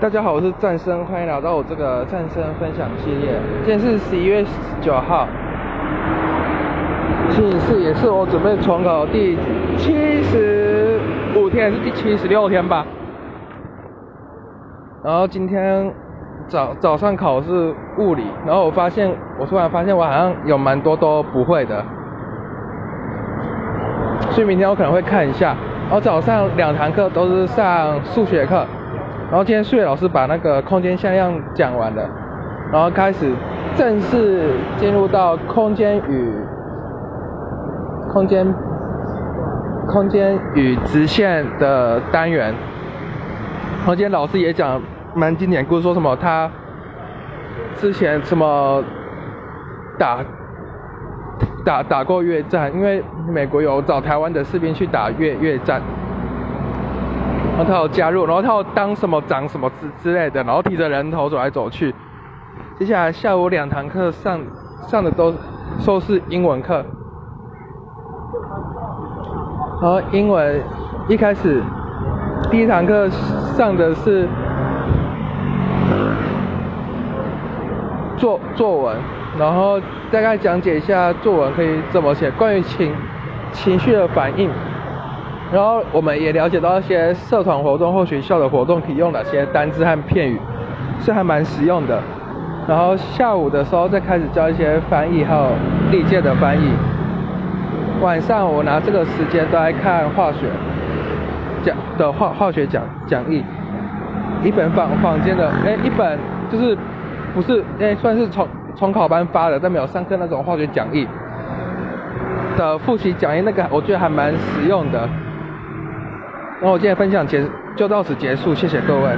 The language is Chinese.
大家好，我是战生，欢迎来到我这个战生分享系列。今天是十一月九号，星期四，也是我准备重考第七十五天，还是第七十六天吧。然后今天早早上考试物理，然后我发现，我突然发现我好像有蛮多都不会的，所以明天我可能会看一下。然后早上两堂课都是上数学课。然后今天数学老师把那个空间向量讲完了，然后开始正式进入到空间与空间空间与直线的单元。然后今天老师也讲蛮经典故事，说什么他之前什么打打打过越战，因为美国有找台湾的士兵去打越越战。后他有加入，然后他有当什么长什么之之类的，然后提着人头走来走去。接下来下午两堂课上上的都都是英文课。然后英文一开始第一堂课上的是作作文，然后大概讲解一下作文可以怎么写，关于情情绪的反应。然后我们也了解到一些社团活动或学校的活动可以用哪些单字和片语，是还蛮实用的。然后下午的时候再开始教一些翻译还有历届的翻译。晚上我拿这个时间都来看化学讲的化化学讲讲义，一本坊坊间的哎一本就是不是哎算是重重考班发的，但没有上课那种化学讲义的复习讲义，那个我觉得还蛮实用的。那我今天分享结就到此结束，谢谢各位。